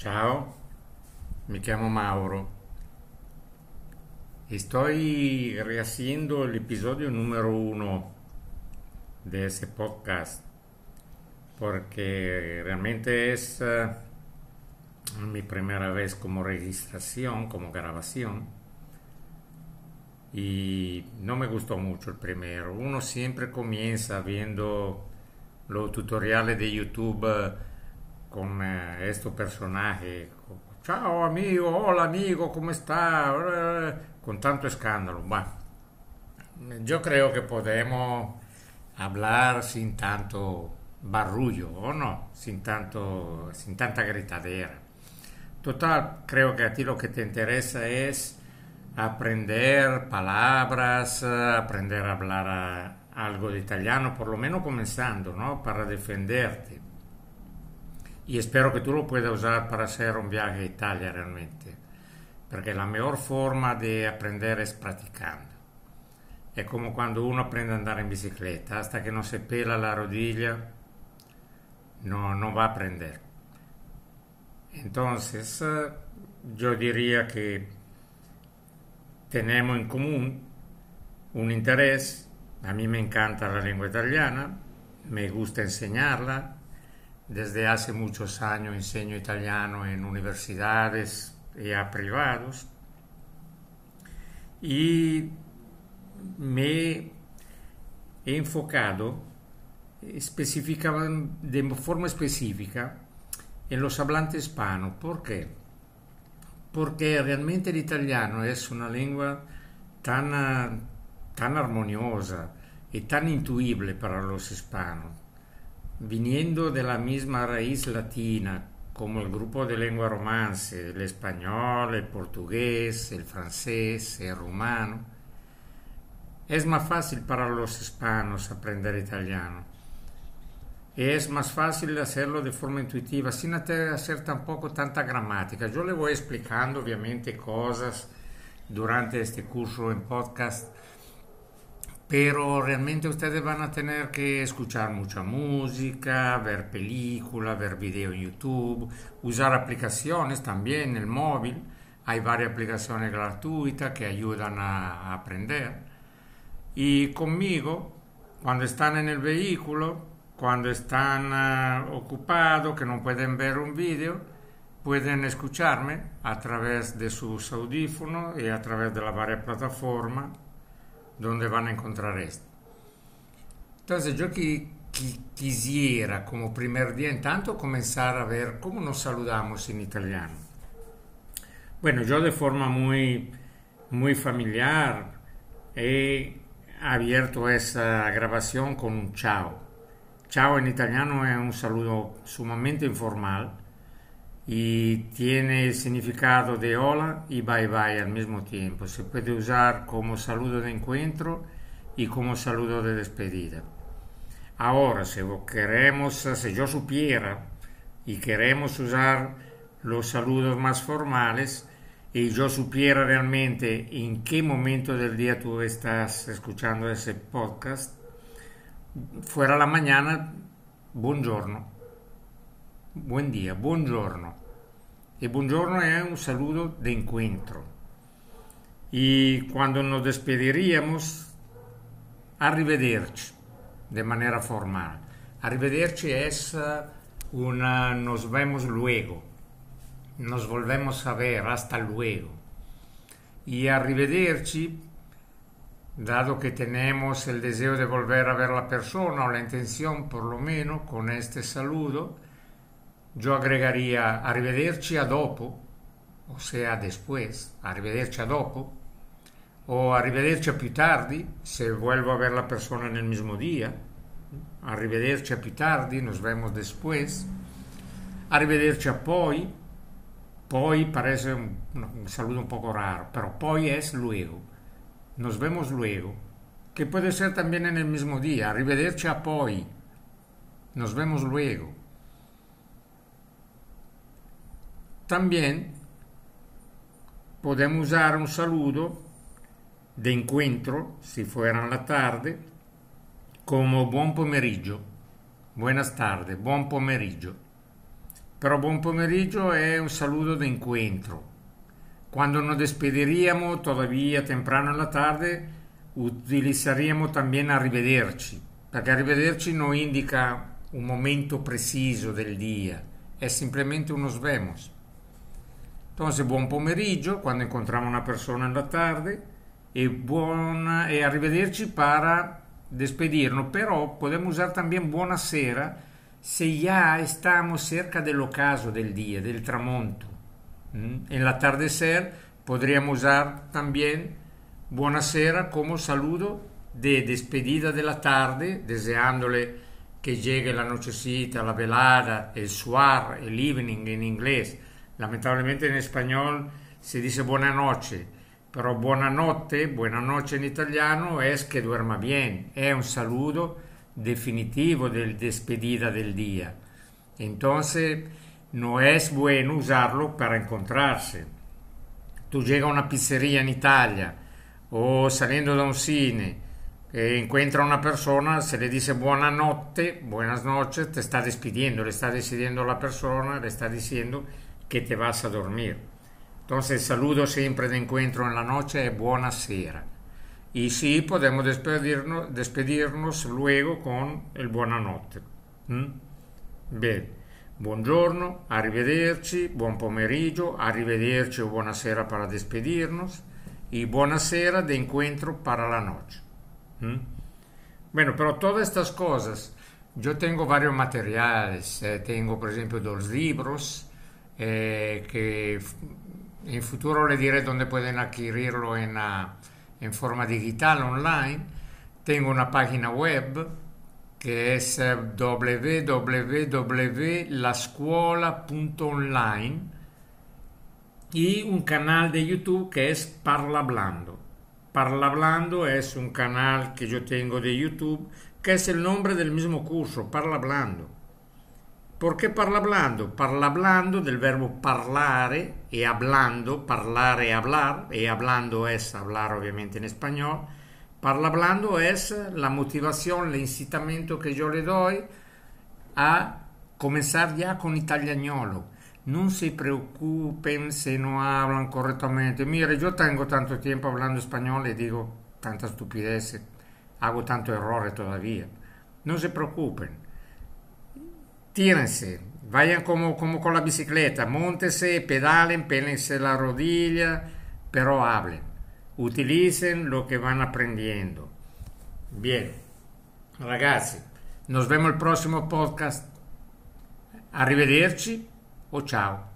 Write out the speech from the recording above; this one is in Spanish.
Ciao, mi chiamo Mauro y estoy rehaciendo el episodio número uno de ese podcast porque realmente es uh, mi primera vez como registración, como grabación y no me gustó mucho el primero. Uno siempre comienza viendo los tutoriales de YouTube. Uh, con eh, este personaje. Ciao amigo, hola amigo, ¿cómo está? Con tanto escándalo. Bueno, yo creo que podemos hablar sin tanto barullo, ¿o no? Sin, tanto, sin tanta gritadera. Total, creo que a ti lo que te interesa es aprender palabras, aprender a hablar algo de italiano, por lo menos comenzando, ¿no? Para defenderte y espero que tú lo puedas usar para hacer un viaje a Italia realmente, porque la mejor forma de aprender es practicando. Es como cuando uno aprende a andar en bicicleta, hasta que no se pela la rodilla, no, no va a aprender. Entonces, eh, yo diría que tenemos en común un interés, a mí me encanta la lengua italiana, me gusta enseñarla, desde hace muchos años enseño italiano en universidades y a privados y me he enfocado de forma específica en los hablantes hispanos. ¿Por qué? Porque realmente el italiano es una lengua tan, tan armoniosa y tan intuible para los hispanos viniendo de la misma raíz latina, como el grupo de lengua romance, el español, el portugués, el francés, el rumano, es más fácil para los hispanos aprender italiano. Es más fácil hacerlo de forma intuitiva, sin hacer tampoco tanta gramática. Yo le voy explicando obviamente cosas durante este curso en podcast pero realmente ustedes van a tener que escuchar mucha música, ver películas, ver videos en YouTube, usar aplicaciones también en el móvil. Hay varias aplicaciones gratuitas que ayudan a, aprender. Y conmigo, cuando están en el vehículo, cuando están uh, ocupados, que no pueden ver un video, pueden escucharme a través de sus audífonos y a través de las varias plataformas donde van a encontrar esto. Entonces yo quisiera como primer día en tanto comenzar a ver cómo nos saludamos en italiano. Bueno, yo de forma muy, muy familiar he abierto esa grabación con un ciao. Ciao en italiano es un saludo sumamente informal y tiene el significado de hola y bye bye al mismo tiempo. Se puede usar como saludo de encuentro y como saludo de despedida. Ahora, si queremos, si yo supiera y queremos usar los saludos más formales y yo supiera realmente en qué momento del día tú estás escuchando ese podcast, fuera la mañana, buongiorno, buen día, buongiorno. Y buongiorno es un saludo de encuentro. Y cuando nos despediríamos, arrivederci, de manera formal. Arrivederci es eh, una nos vemos luego, nos volvemos a ver, hasta luego. Y arrivederci, dado que tenemos el deseo de volver a ver la persona o la intención por lo menos con este saludo, yo agregaría arrivederci a dopo, o sea, después, arrivederci a dopo, o arrivederci a più tardi, se vuelvo a ver la persona en el mismo día, arrivederci a più tardi, nos vemos después, arrivederci a poi, poi parece un, un saludo un poco raro, pero poi es luego, nos vemos luego, que puede ser también en el mismo día, arrivederci a poi, nos vemos luego. También podemos usar un saludo de encuentro, si fuera la tarde, como buon pomeriggio, buenas tardes, buon pomeriggio. Pero buon pomeriggio è un saludo de encuentro. Cuando nos despediríamos todavía temprano en la tarde, utilizaríamos también arrivederci, perché arrivederci non indica un momento preciso del dia, è simplemente uno vemos. Entonces, buon pomeriggio quando incontriamo una persona en la tarde e, buon, e arrivederci para despedirnos, pero podemos usar también buonasera se ya estamos cerca del ocaso del día, del tramonto. En el atardecer podríamos usar también buonasera como saludo de despedida de la tarde, deseándole que llegue la nochecita, la velada, el suar, el evening en inglés. Lamentablemente en español se dice buonanotte, pero buonanotte, buonanotte en italiano es que duerma bien, es un saludo definitivo de despedida del día. Entonces, no es bueno usarlo para encontrarse. Tú llegas a una pizzería en Italia o saliendo da un cine e encuentra una persona, se le dice buonanotte, buenas noches, te está despidiendo, le está decidiendo a la persona, le está diciendo que te vas a dormir. Entonces, saludo siempre de encuentro en la noche es buonasera. Y sí podemos despedirnos, luego con el buonanotte. ¿Mm? Bene, buongiorno, arrivederci, buon pomeriggio, arrivederci o buonasera para despedirnos y buonasera de encuentro para la noche. ¿Mm? Bueno, pero todas estas cosas, yo tengo varios materiales, eh, tengo por ejemplo dos libros eh, que en futuro le diré dónde pueden adquirirlo en... Uh, en forma digital online. Tengo una página web es eh, www.lascuola.online y un canal de YouTube que es Parlablando. Parlablando es un canal que yo tengo de YouTube que es el nombre del mismo curso, Parlablando. ¿Por qué parlablando? Parlablando del verbo parlare y hablando, parlare y hablar, y hablando es hablar obviamente en español. Parlablando es la motivación, el incitamiento que yo le doy a comenzar ya con italianolo. No se preocupen si no hablan correctamente. Mire, yo tengo tanto tiempo hablando español y digo tanta estupidez, hago tanto error todavía. No se preocupen tírense, vayan como, como con la bicicleta, montense, pedalen, pélense la rodilla, pero hablen, utilicen lo que van aprendiendo. Bien, ragazzi, nos vemos el próximo podcast. Arrivederci o ciao.